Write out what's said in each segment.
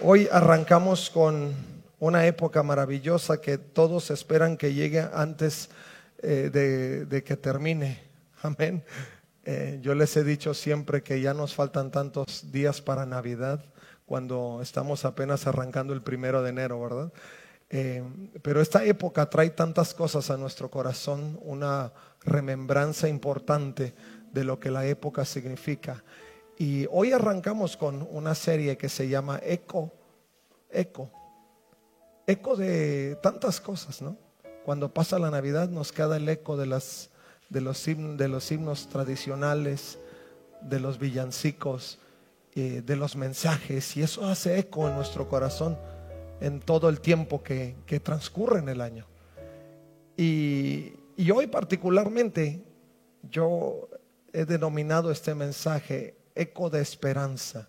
Hoy arrancamos con una época maravillosa que todos esperan que llegue antes eh, de, que termine. Amén. Eh, yo les he dicho siempre que ya nos faltan tantos días para Navidad cuando estamos apenas arrancando el primero de enero, ¿verdad? Eh, pero esta época trae tantas cosas a nuestro corazón, una remembranza importante de lo que la época significa. Y hoy arrancamos con una serie que se llama Eco, Eco, eco de tantas cosas, ¿no? Cuando pasa la Navidad nos queda el eco de, las, de, los, himnos, de los himnos tradicionales, de los villancicos, eh, de los mensajes, y eso hace eco en nuestro corazón en todo el tiempo que, que transcurre en el año. Y, y hoy particularmente yo he denominado este mensaje eco de esperanza.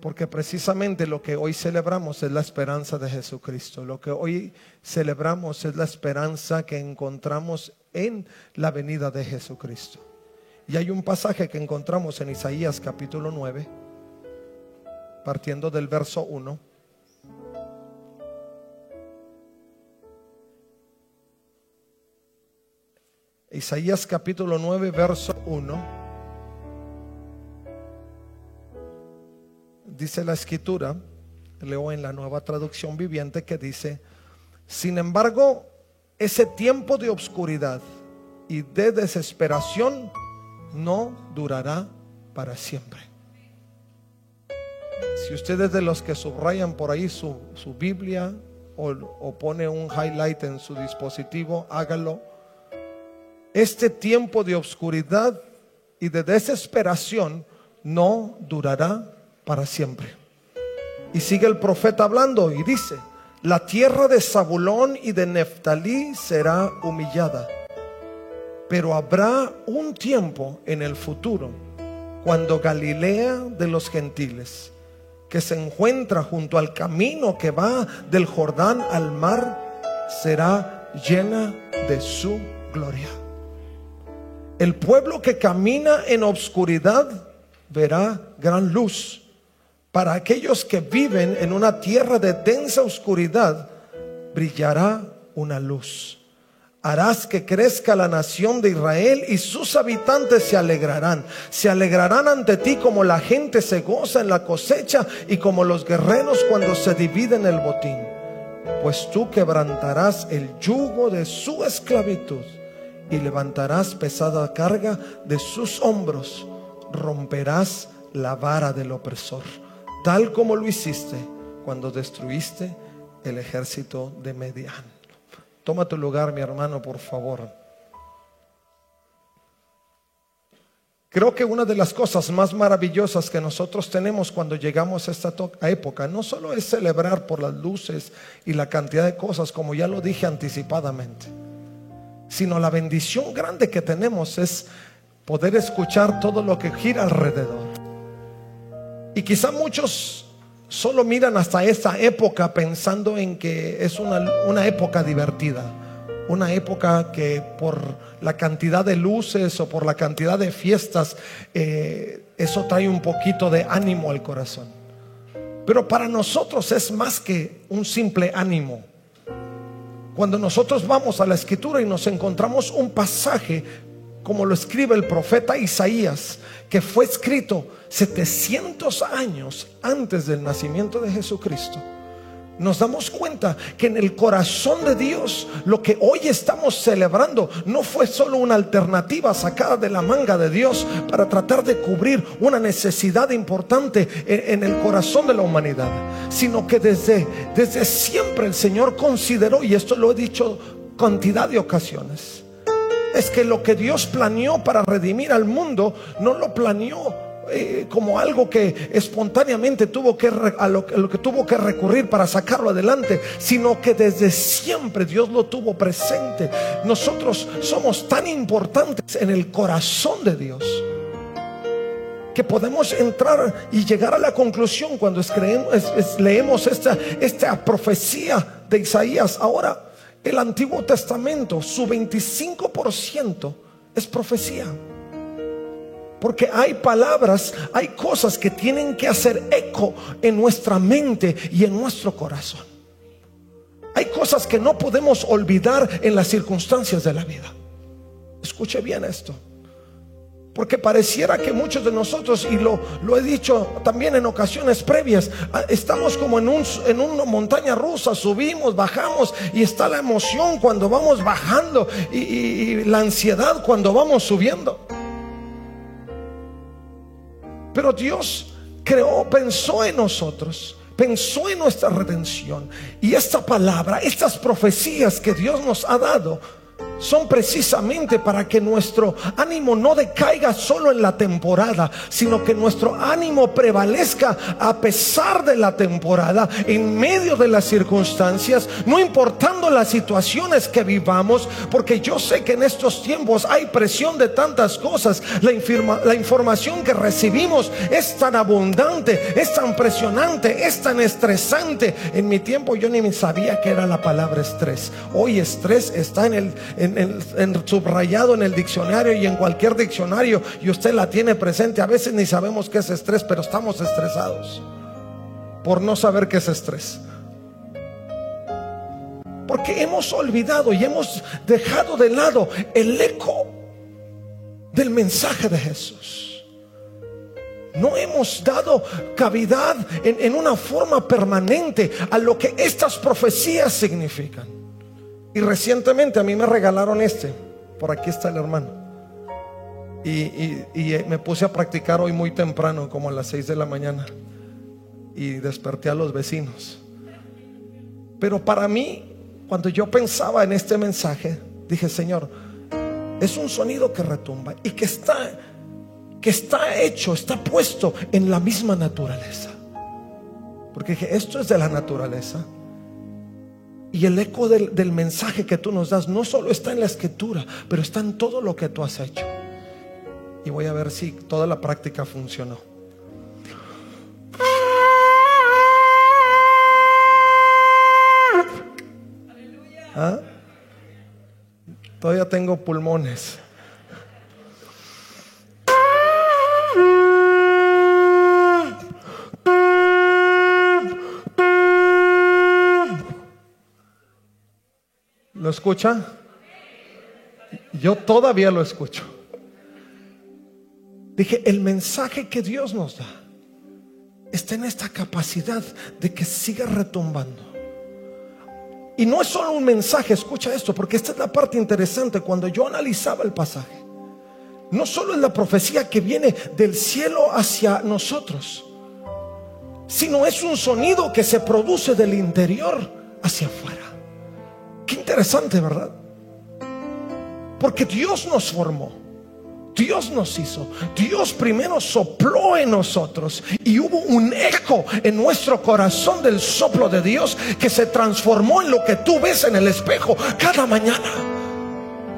Porque precisamente lo que hoy celebramos es la esperanza de Jesucristo. Lo que hoy celebramos es la esperanza que encontramos en la venida de Jesucristo. Y hay un pasaje que encontramos en Isaías capítulo 9, partiendo del verso 1. Isaías capítulo 9, verso 1. Dice la escritura, leo en la nueva traducción viviente que dice, sin embargo, ese tiempo de obscuridad y de desesperación no durará para siempre. Si ustedes de los que subrayan por ahí su, su Biblia o, o pone un highlight en su dispositivo, hágalo. Este tiempo de obscuridad y de desesperación no durará para siempre. Y sigue el profeta hablando y dice, la tierra de Zabulón y de Neftalí será humillada, pero habrá un tiempo en el futuro cuando Galilea de los gentiles, que se encuentra junto al camino que va del Jordán al mar, será llena de su gloria. El pueblo que camina en obscuridad verá gran luz para aquellos que viven en una tierra de densa oscuridad, brillará una luz. Harás que crezca la nación de Israel y sus habitantes se alegrarán. Se alegrarán ante ti como la gente se goza en la cosecha y como los guerreros cuando se dividen el botín. Pues tú quebrantarás el yugo de su esclavitud y levantarás pesada carga de sus hombros. Romperás la vara del opresor tal como lo hiciste cuando destruiste el ejército de Median. Toma tu lugar, mi hermano, por favor. Creo que una de las cosas más maravillosas que nosotros tenemos cuando llegamos a esta época no solo es celebrar por las luces y la cantidad de cosas, como ya lo dije anticipadamente, sino la bendición grande que tenemos es poder escuchar todo lo que gira alrededor. Y quizá muchos solo miran hasta esta época pensando en que es una, época divertida, una época que por la cantidad de luces o por la cantidad de fiestas, eh, eso trae un poquito de ánimo al corazón. Pero para nosotros es más que un simple ánimo. Cuando nosotros vamos a la escritura y nos encontramos un pasaje como lo escribe el profeta Isaías, que fue escrito 700 años antes del nacimiento de Jesucristo, nos damos cuenta que en el corazón de Dios lo que hoy estamos celebrando no fue solo una alternativa sacada de la manga de Dios para tratar de cubrir una necesidad importante en, el corazón de la humanidad, sino que desde, desde siempre el Señor consideró, y esto lo he dicho cantidad de ocasiones, es que lo que Dios planeó para redimir al mundo no lo planeó eh, como algo que espontáneamente tuvo que lo, que tuvo que recurrir para sacarlo adelante, sino que desde siempre Dios lo tuvo presente. Nosotros somos tan importantes en el corazón de Dios que podemos entrar y llegar a la conclusión cuando leemos esta, esta profecía de Isaías. Ahora, el Antiguo Testamento, su 25% es profecía. Porque hay palabras, hay cosas que tienen que hacer eco en nuestra mente y en nuestro corazón. Hay cosas que no podemos olvidar en las circunstancias de la vida. Escuche bien esto. Porque pareciera que muchos de nosotros, y lo, lo, he dicho también en ocasiones previas, ah, estamos como en, un, en una montaña rusa, subimos, bajamos, y está la emoción cuando vamos bajando y, y la ansiedad cuando vamos subiendo. Pero Dios creó, pensó en nosotros, pensó en nuestra redención. Y esta palabra, estas profecías que Dios nos ha dado, son precisamente para que nuestro ánimo no decaiga solo en la temporada, sino que nuestro ánimo prevalezca a pesar de la temporada, en medio de las circunstancias, no importando las situaciones que vivamos, porque yo sé que en estos tiempos hay presión de tantas cosas. La, la información que recibimos es tan abundante, es tan presionante, es tan estresante. En mi tiempo yo ni sabía que era la palabra estrés. Hoy estrés está en el subrayado en el diccionario y en cualquier diccionario y usted la tiene presente. A veces ni sabemos qué es estrés, pero estamos estresados por no saber qué es estrés. Porque hemos olvidado y hemos dejado de lado el eco del mensaje de Jesús. No hemos dado cavidad en, en, una forma permanente a lo que estas profecías significan. Y recientemente a mí me regalaron este. Por aquí está el hermano. Y, me puse a practicar hoy muy temprano, como a las 6 de la mañana. Y desperté a los vecinos. Pero para mí, cuando yo pensaba en este mensaje, dije, Señor, es un sonido que retumba y que está, que está hecho, está puesto en la misma naturaleza. Porque dije, esto es de la naturaleza. Y el eco del, mensaje que tú nos das no solo está en la escritura, pero está en todo lo que tú has hecho. Y voy a ver si toda la práctica funcionó. ¿Ah? Todavía tengo pulmones. Escucha? Yo todavía lo escucho. Dije, el mensaje que Dios nos da está en esta capacidad de que siga retumbando. Y no es solo un mensaje, escucha esto, porque esta es la parte interesante cuando yo analizaba el pasaje. No solo es la profecía que viene del cielo hacia nosotros, sino es un sonido que se produce del interior hacia afuera interesante, ¿verdad? Porque Dios nos formó. Dios nos hizo. Dios primero sopló en nosotros y hubo un eco en nuestro corazón del soplo de Dios que se transformó en lo que tú ves en el espejo cada mañana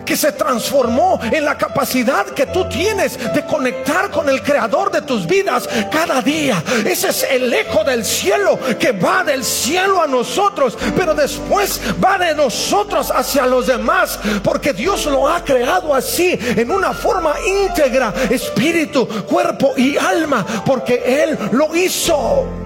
que se transformó en la capacidad que tú tienes de conectar con el creador de tus vidas cada día. Ese es el eco del cielo que va del cielo a nosotros, pero después va de nosotros hacia los demás, porque Dios lo ha creado así, en una forma íntegra, espíritu, cuerpo y alma, porque Él lo hizo.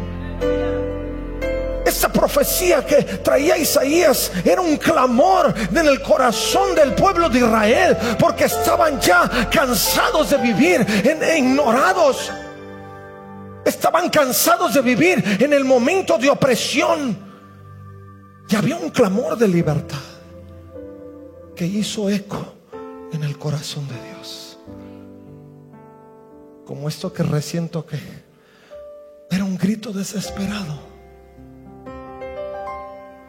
Esa profecía que traía Isaías era un clamor en el corazón del pueblo de Israel, porque estaban ya cansados de vivir en, ignorados. Estaban cansados de vivir en el momento de opresión. Y había un clamor de libertad que hizo eco en el corazón de Dios. Como esto que resiento que era un grito desesperado.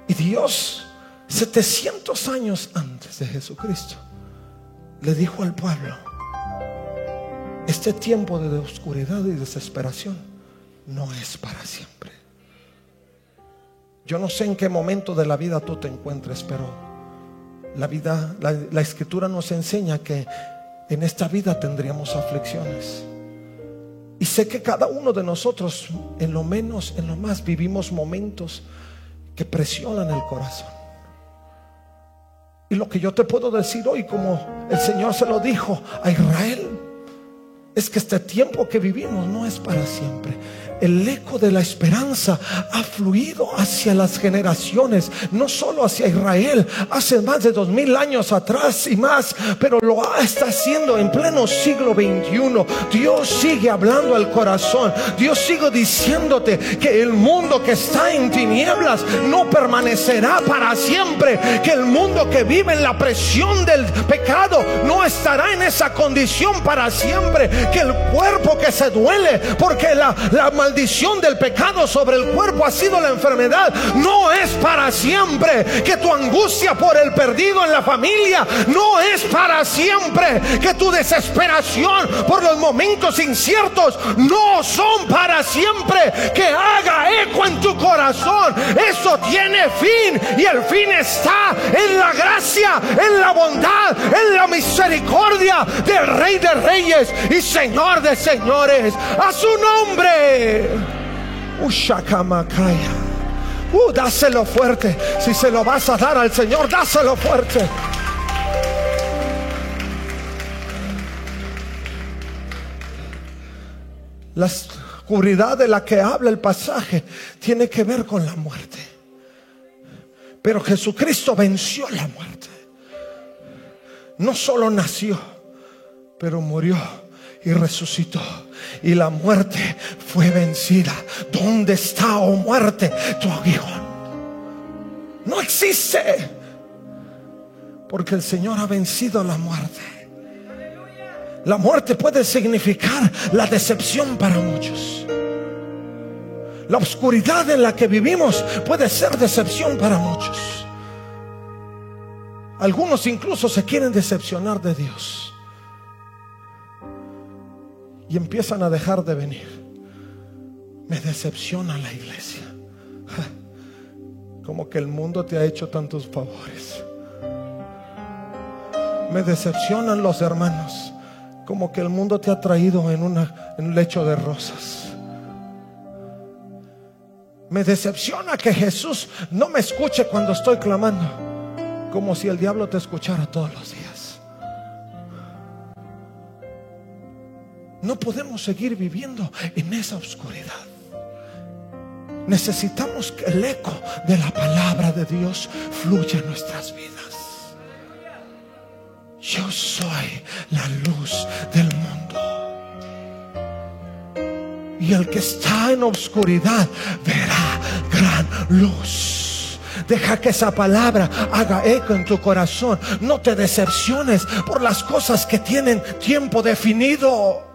Y Dios, 700 años antes de Jesucristo, le dijo al pueblo, este tiempo de oscuridad y desesperación no es para siempre. Yo no sé en qué momento de la vida tú te encuentres, pero la vida, la, la escritura nos enseña que en esta vida tendríamos aflicciones. Y sé que cada uno de nosotros, en lo menos, en lo más, vivimos momentos que presionan el corazón. Y lo que yo te puedo decir hoy, como el Señor se lo dijo a Israel, es que este tiempo que vivimos no es para siempre el eco de la esperanza ha fluido hacia las generaciones, no solo hacia Israel, hace más de dos mil años atrás y más, pero lo está haciendo en pleno siglo XXI. Dios sigue hablando al corazón, Dios sigue diciéndote que el mundo que está en tinieblas no permanecerá para siempre, que el mundo que vive en la presión del pecado no estará en esa condición para siempre, que el cuerpo que se duele porque la, la maldición del pecado sobre el cuerpo ha sido la enfermedad, no es para siempre. Que tu angustia por el perdido en la familia no es para siempre. Que tu desesperación por los momentos inciertos no son para siempre. Que haga eco en tu corazón. Eso tiene fin y el fin está en la gracia, en la bondad, en la misericordia del Rey de Reyes y Señor de Señores. A su nombre. Ushakamakaya. Uh, dáselo fuerte. Si se lo vas a dar al Señor, dáselo fuerte. La oscuridad de la que habla el pasaje tiene que ver con la muerte. Pero Jesucristo venció la muerte. No solo nació, pero murió y resucitó. Y la muerte fue vencida. ¿Dónde está, oh muerte, tu aguijón? No existe. Porque el Señor ha vencido la muerte. La muerte puede significar la decepción para muchos. La oscuridad en la que vivimos puede ser decepción para muchos. Algunos incluso se quieren decepcionar de Dios y empiezan a dejar de venir. Me decepciona la iglesia. Como que el mundo te ha hecho tantos favores. Me decepcionan los hermanos. Como que el mundo te ha traído en, un lecho de rosas. Me decepciona que Jesús no me escuche cuando estoy clamando. Como si el diablo te escuchara todos los días. No podemos seguir viviendo en esa oscuridad. Necesitamos que el eco de la palabra de Dios fluya en nuestras vidas. Yo soy la luz del mundo. Y el que está en oscuridad verá gran luz. Deja que esa palabra haga eco en tu corazón. No te decepciones por las cosas que tienen tiempo definido.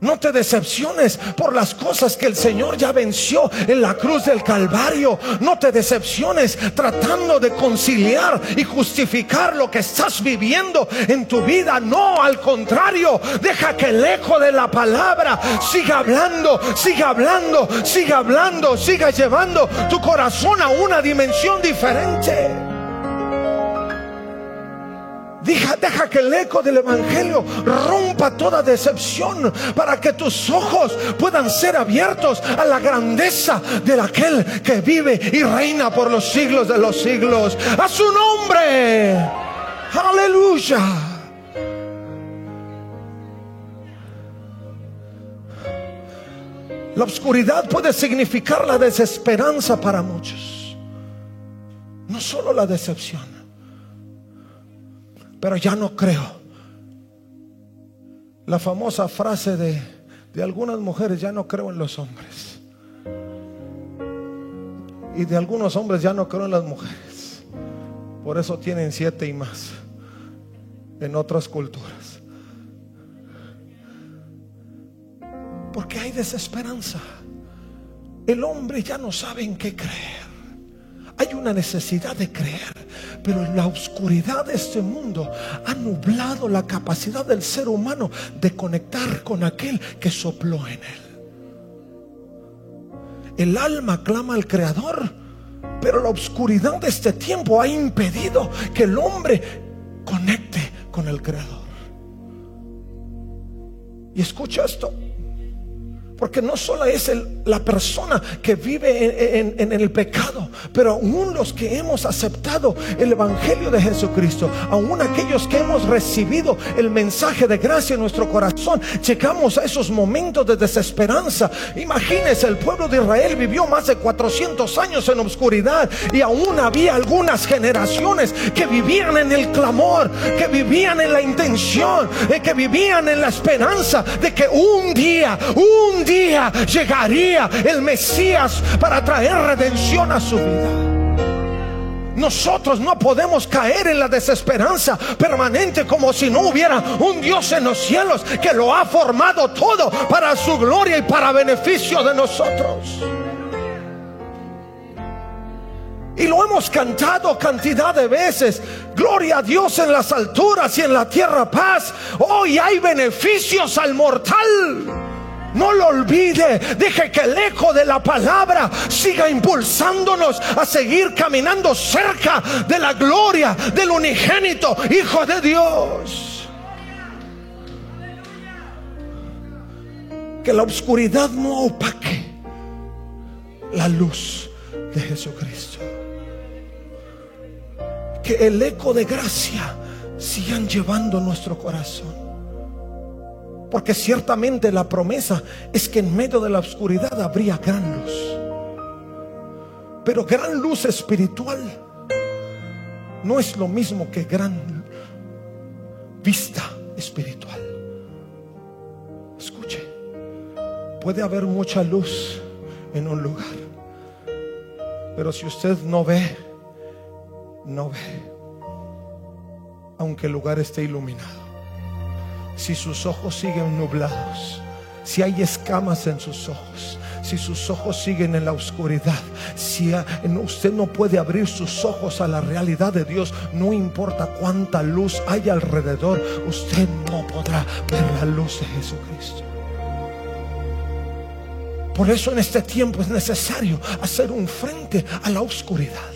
No te decepciones por las cosas que el Señor ya venció en la cruz del Calvario. No te decepciones tratando de conciliar y justificar lo que estás viviendo en tu vida. No, al contrario, deja que el eco de la palabra siga hablando, siga hablando, siga hablando, siga llevando tu corazón a una dimensión diferente. Deja, deja que el eco del Evangelio rompa toda decepción para que tus ojos puedan ser abiertos a la grandeza de aquel que vive y reina por los siglos de los siglos. A su nombre. Aleluya. La oscuridad puede significar la desesperanza para muchos. No solo la decepción pero ya no creo. La famosa frase de, de algunas mujeres, ya no creo en los hombres. Y de algunos hombres ya no creo en las mujeres. Por eso tienen siete y más en otras culturas. Porque hay desesperanza. El hombre ya no sabe en qué creer. Hay una necesidad de creer, pero la oscuridad de este mundo ha nublado la capacidad del ser humano de conectar con aquel que sopló en él. El alma clama al Creador, pero la oscuridad de este tiempo ha impedido que el hombre conecte con el Creador. Y escucha esto. Porque no solo es la persona que vive en, el pecado, pero aún los que hemos aceptado el Evangelio de Jesucristo, aún aquellos que hemos recibido el mensaje de gracia en nuestro corazón, llegamos a esos momentos de desesperanza. Imagínense, el pueblo de Israel vivió más de 400 años en oscuridad y aún había algunas generaciones que vivían en el clamor, que vivían en la intención, eh, que vivían en la esperanza de que un día, un día llegaría el Mesías para traer redención a su vida. Nosotros no podemos caer en la desesperanza permanente como si no hubiera un Dios en los cielos que lo ha formado todo para su gloria y para beneficio de nosotros. Y lo hemos cantado cantidad de veces. Gloria a Dios en las alturas y en la tierra paz. Hoy hay beneficios al mortal. No lo olvide. Deje que el eco de la palabra siga impulsándonos a seguir caminando cerca de la gloria del unigénito Hijo de Dios. Que la oscuridad no opaque la luz de Jesucristo. Que el eco de gracia sigan llevando nuestro corazón. Porque ciertamente la promesa es que en medio de la oscuridad habría gran luz. Pero gran luz espiritual no es lo mismo que gran vista espiritual. Escuche, puede haber mucha luz en un lugar, pero si usted no ve, no ve, aunque el lugar esté iluminado si sus ojos siguen nublados, si hay escamas en sus ojos, si sus ojos siguen en la oscuridad, si usted no puede abrir sus ojos a la realidad de Dios, no importa cuánta luz hay alrededor, usted no podrá ver la luz de Jesucristo. Por eso en este tiempo es necesario hacer un frente a la oscuridad.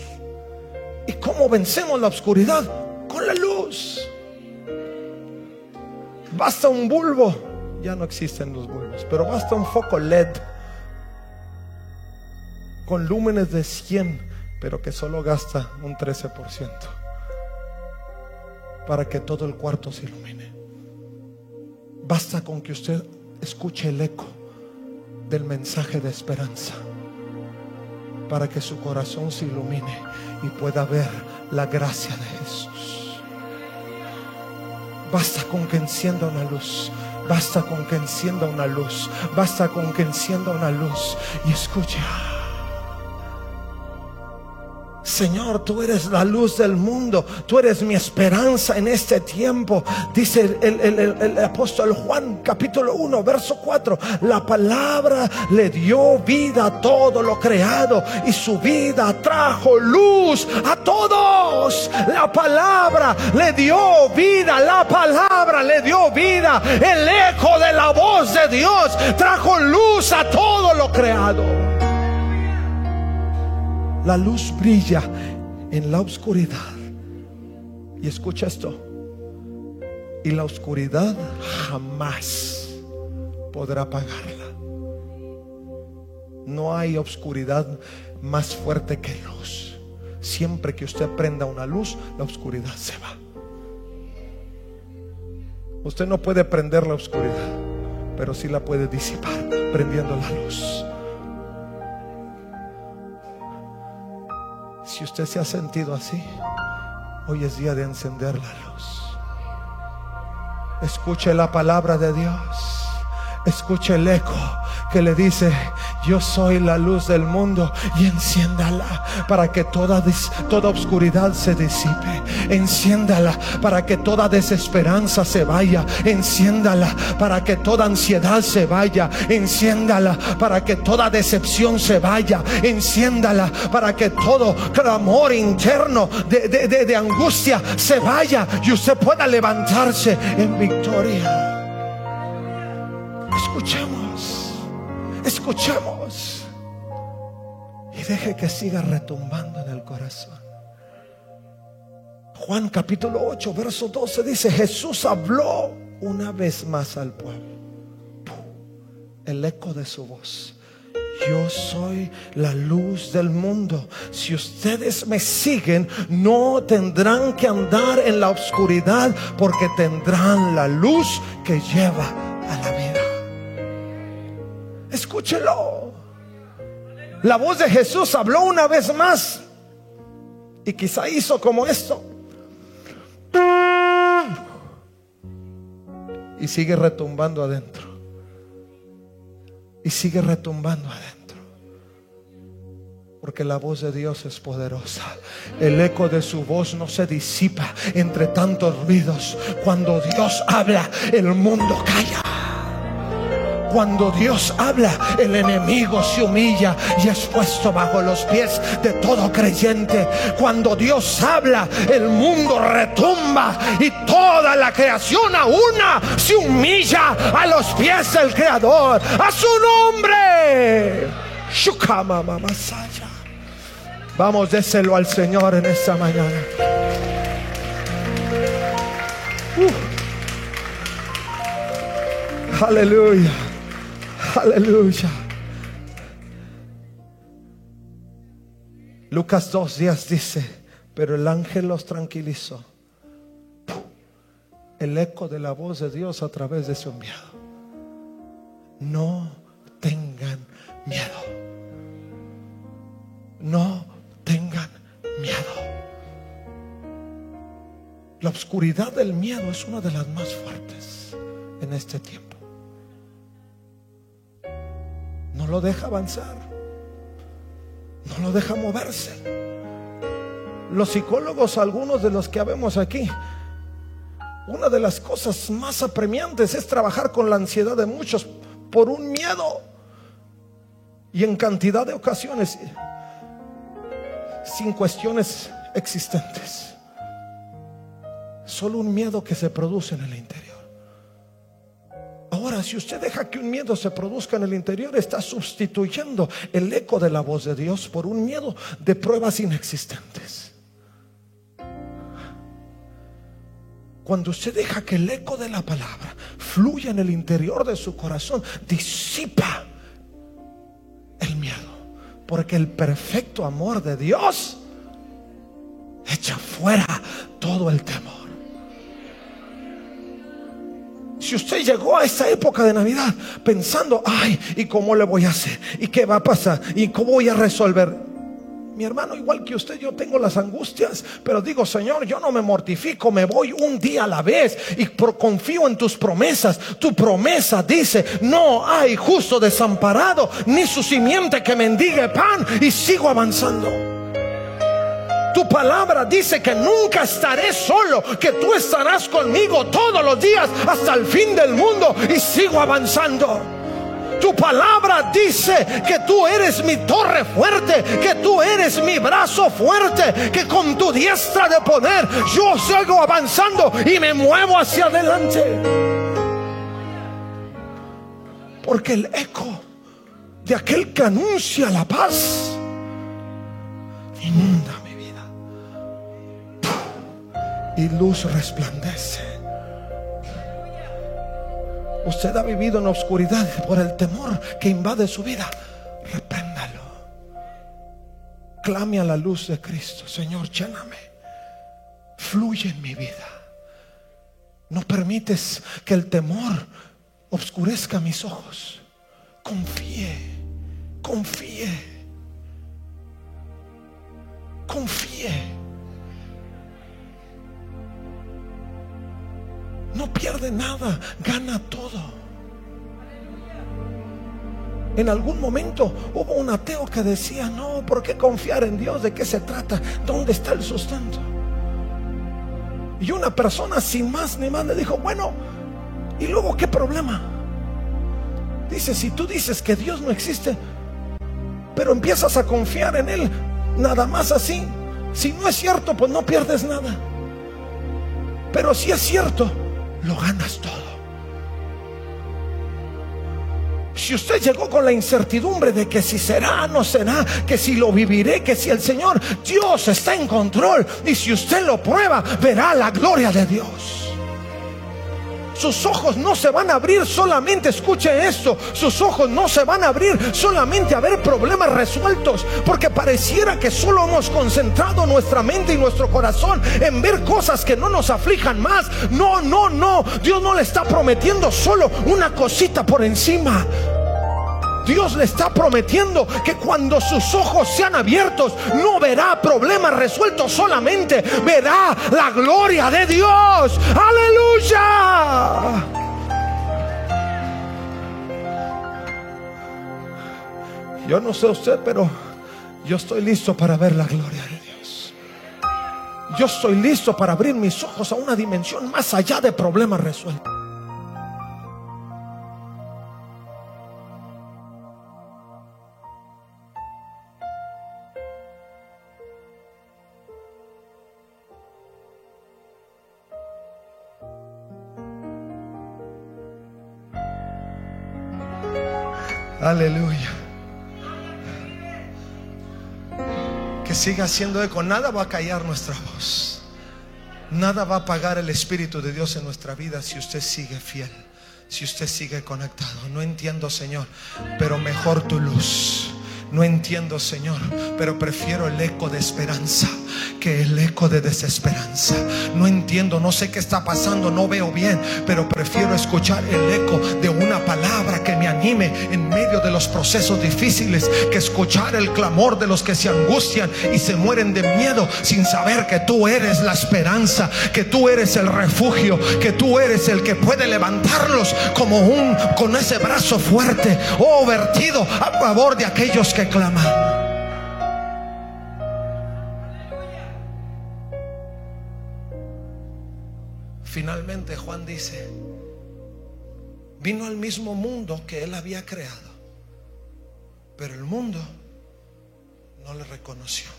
¿Y cómo vencemos la oscuridad? Con la luz. Basta un bulbo. Ya no existen los bulbos, pero basta un foco LED con lúmenes de 100, pero que solo gasta un 13% para que todo el cuarto se ilumine. Basta con que usted escuche el eco del mensaje de esperanza para que su corazón se ilumine y pueda ver la gracia de Jesús. Basta con que encienda una luz. Basta con que encienda una luz. Basta con que encienda una luz. Y escucha. Señor, tú eres la luz del mundo, tú eres mi esperanza en este tiempo. Dice el, apóstol Juan capítulo 1, verso 4, la palabra le dio vida a todo lo creado y su vida trajo luz a todos. La palabra le dio vida, la palabra le dio vida. El eco de la voz de Dios trajo luz a todo lo creado. La luz brilla en la oscuridad. Y escucha esto. Y la oscuridad jamás podrá apagarla. No hay oscuridad más fuerte que luz. Siempre que usted prenda una luz, la oscuridad se va. Usted no puede prender la oscuridad, pero sí la puede disipar prendiendo la luz. Si usted se ha sentido así, hoy es día de encender la luz. Escuche la palabra de Dios. Escuche el eco que le dice, yo soy la luz del mundo y enciéndala para que toda, toda oscuridad se disipe. Enciéndala para que toda desesperanza se vaya. Enciéndala para que toda ansiedad se vaya. Enciéndala para que toda decepción se vaya. Enciéndala para que todo clamor interno de, de angustia se vaya y usted pueda levantarse en victoria. Escuchemos, escuchemos. Y deje que siga retumbando en el corazón. Juan capítulo 8, verso 12 dice, Jesús habló una vez más al pueblo. el eco de su voz. Yo soy la luz del mundo. Si ustedes me siguen, no tendrán que andar en la oscuridad porque tendrán la luz que lleva a la vida. Escúchelo. La voz de Jesús habló una vez más y quizá hizo como esto. Y sigue retumbando adentro. Y sigue retumbando adentro. Porque la voz de Dios es poderosa. El eco de su voz no se disipa entre tantos ruidos. Cuando Dios habla, el mundo calla. Cuando Dios habla, el enemigo se humilla y es puesto bajo los pies de todo creyente. Cuando Dios habla, el mundo retumba y toda la creación a una se humilla a los pies del Creador. A su nombre. Vamos, déselo al Señor en esta mañana. Uh. Aleluya. Aleluya. Lucas 2 días dice, pero el ángel los tranquilizó. El eco de la voz de Dios a través de su enviado. No tengan miedo. No tengan miedo. La oscuridad del miedo es una de las más fuertes en este tiempo lo deja avanzar, no lo deja moverse. Los psicólogos, algunos de los que habemos aquí, una de las cosas más apremiantes es trabajar con la ansiedad de muchos por un miedo. Y en cantidad de ocasiones, sin cuestiones existentes. Solo un miedo que se produce en el interior. Si usted deja que un miedo se produzca en el interior, está sustituyendo el eco de la voz de Dios por un miedo de pruebas inexistentes. Cuando usted deja que el eco de la palabra fluya en el interior de su corazón, disipa el miedo. Porque el perfecto amor de Dios echa fuera todo el temor. Si usted llegó a esta época de Navidad pensando, ay, ¿y cómo le voy a hacer? ¿Y qué va a pasar? ¿Y cómo voy a resolver? Mi hermano, igual que usted, yo tengo las angustias, pero digo, Señor, yo no me mortifico, me voy un día a la vez y confío en tus promesas. Tu promesa dice, no hay justo desamparado, ni su simiente que mendigue pan y sigo avanzando. Tu palabra dice que nunca estaré solo, que tú estarás conmigo todos los días hasta el fin del mundo y sigo avanzando. Tu palabra dice que tú eres mi torre fuerte, que tú eres mi brazo fuerte, que con tu diestra de poder yo sigo avanzando y me muevo hacia adelante. Porque el eco de aquel que anuncia la paz inunda y luz resplandece. Usted ha vivido en oscuridad por el temor que invade su vida. Repréndalo. Clame a la luz de Cristo. Señor, lléname. Fluye en mi vida. No permites que el temor obscurezca mis ojos. Confíe. Confíe. Confíe. No pierde nada, gana todo. En algún momento hubo un ateo que decía, no, ¿por qué confiar en Dios? ¿De qué se trata? ¿Dónde está el sustento? Y una persona sin más ni más le dijo, bueno, ¿y luego qué problema? Dice, si tú dices que Dios no existe, pero empiezas a confiar en Él, nada más así, si no es cierto, pues no pierdes nada. Pero si es cierto, lo ganas todo. Si usted llegó con la incertidumbre de que si será, no será, que si lo viviré, que si el Señor, Dios está en control, y si usted lo prueba, verá la gloria de Dios. Sus ojos no se van a abrir solamente, escuche esto, sus ojos no se van a abrir solamente a ver problemas resueltos, porque pareciera que solo hemos concentrado nuestra mente y nuestro corazón en ver cosas que no nos aflijan más. No, no, no, Dios no le está prometiendo solo una cosita por encima. Dios le está prometiendo que cuando sus ojos sean abiertos, no verá problemas resueltos solamente, verá la gloria de Dios. Aleluya. Yo no sé usted, pero yo estoy listo para ver la gloria de Dios. Yo estoy listo para abrir mis ojos a una dimensión más allá de problemas resueltos. Aleluya. Que siga siendo eco. Nada va a callar nuestra voz. Nada va a apagar el Espíritu de Dios en nuestra vida si usted sigue fiel. Si usted sigue conectado. No entiendo, Señor. Pero mejor tu luz. No entiendo, Señor, pero prefiero el eco de esperanza que el eco de desesperanza. No entiendo, no sé qué está pasando, no veo bien, pero prefiero escuchar el eco de una palabra que me anime en medio de los procesos difíciles que escuchar el clamor de los que se angustian y se mueren de miedo sin saber que tú eres la esperanza, que tú eres el refugio, que tú eres el que puede levantarlos como un con ese brazo fuerte, oh vertido a favor de aquellos que claman. Dice, vino al mismo mundo que él había creado, pero el mundo no le reconoció.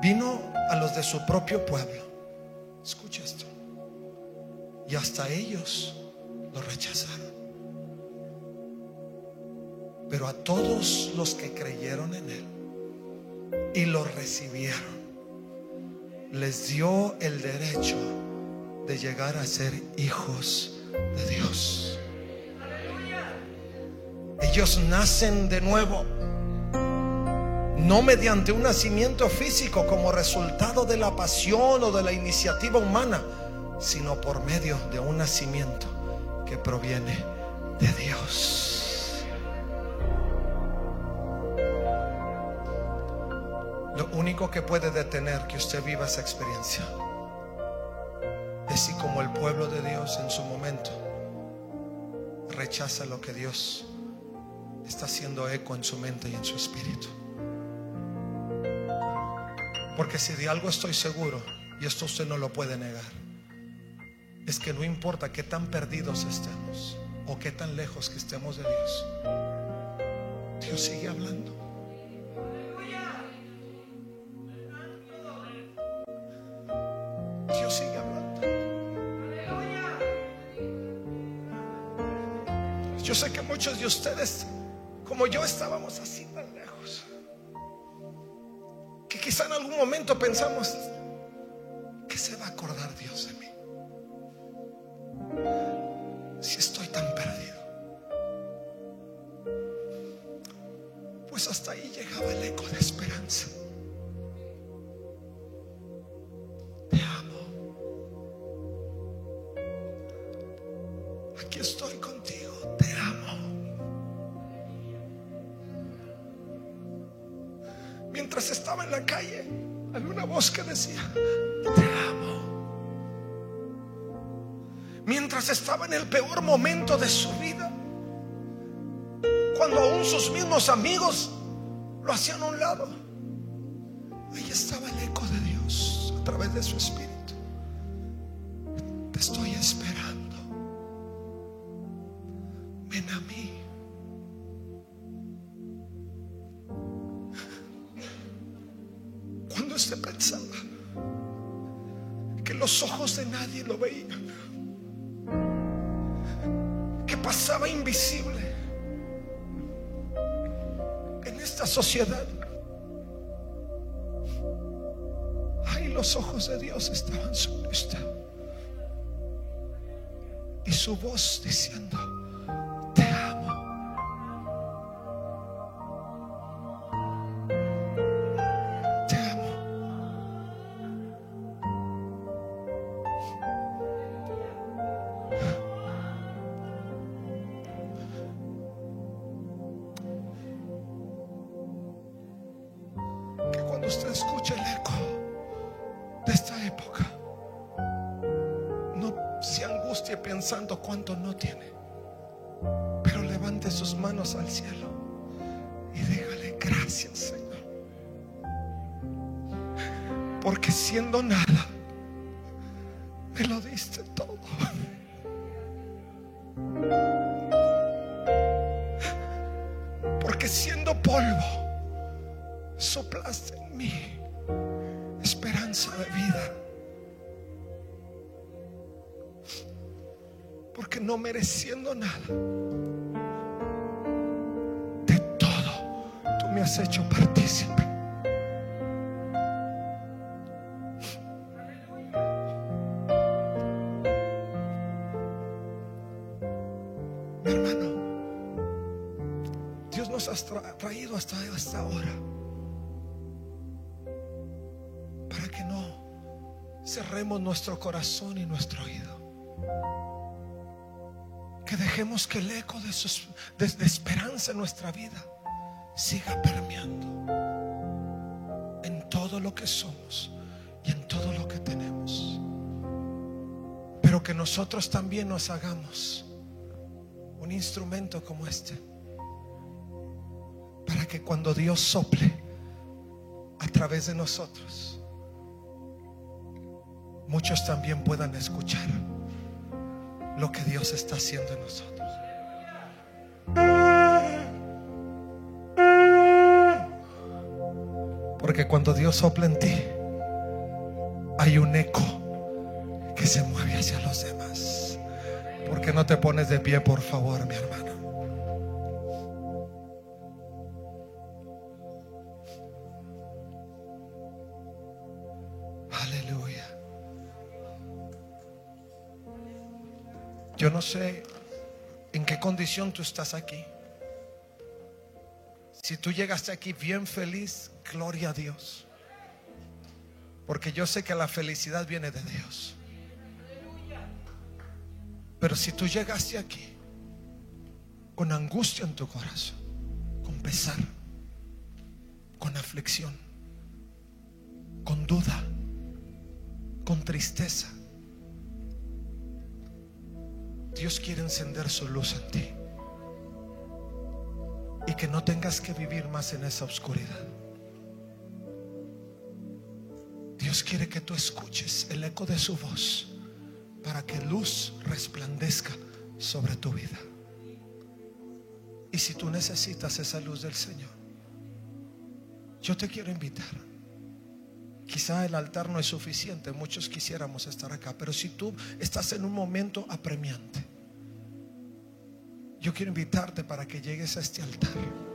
Vino a los de su propio pueblo. Escucha esto. Y hasta ellos lo rechazaron. Pero a todos los que creyeron en Él y lo recibieron, les dio el derecho de llegar a ser hijos de Dios. Ellos nacen de nuevo, no mediante un nacimiento físico como resultado de la pasión o de la iniciativa humana, sino por medio de un nacimiento que proviene de Dios. Lo único que puede detener que usted viva esa experiencia es si como el pueblo de Dios en su momento rechaza lo que Dios está haciendo eco en su mente y en su espíritu. Porque si de algo estoy seguro, y esto usted no lo puede negar, es que no importa qué tan perdidos estemos o qué tan lejos que estemos de Dios, Dios sigue hablando. Muchos de ustedes, como yo, estábamos así tan lejos. Que quizá en algún momento pensamos, ¿qué se va a acordar Dios de mí? Si estoy tan perdido. Pues hasta ahí llegaba el eco de esperanza. Te amo. Aquí estoy contigo. Mientras estaba en la calle, había una voz que decía, te amo. Mientras estaba en el peor momento de su vida, cuando aún sus mismos amigos lo hacían a un lado, ahí estaba el eco de Dios a través de su espíritu. Sociedad, ahí los ojos de Dios estaban sobre usted. y su voz diciendo, Porque no mereciendo nada, de todo, tú me has hecho partícipe. Mi hermano, Dios nos ha tra- traído hasta esta hora para que no cerremos nuestro corazón y nuestro oído. Que dejemos que el eco de, de esperanza en nuestra vida siga permeando en todo lo que somos y en todo lo que tenemos. Pero que nosotros también nos hagamos un instrumento como este para que cuando Dios sople a través de nosotros, muchos también puedan escuchar lo que Dios está haciendo en nosotros. Porque cuando Dios sopla en ti, hay un eco que se mueve hacia los demás. ¿Por qué no te pones de pie, por favor, mi hermano? Yo no sé en qué condición tú estás aquí. Si tú llegaste aquí bien feliz, gloria a Dios. Porque yo sé que la felicidad viene de Dios. Pero si tú llegaste aquí con angustia en tu corazón, con pesar, con aflicción, con duda, con tristeza, Dios quiere encender su luz en ti y que no tengas que vivir más en esa oscuridad. Dios quiere que tú escuches el eco de su voz para que luz resplandezca sobre tu vida. Y si tú necesitas esa luz del Señor, yo te quiero invitar. Quizá el altar no es suficiente, muchos quisiéramos estar acá, pero si tú estás en un momento apremiante, yo quiero invitarte para que llegues a este altar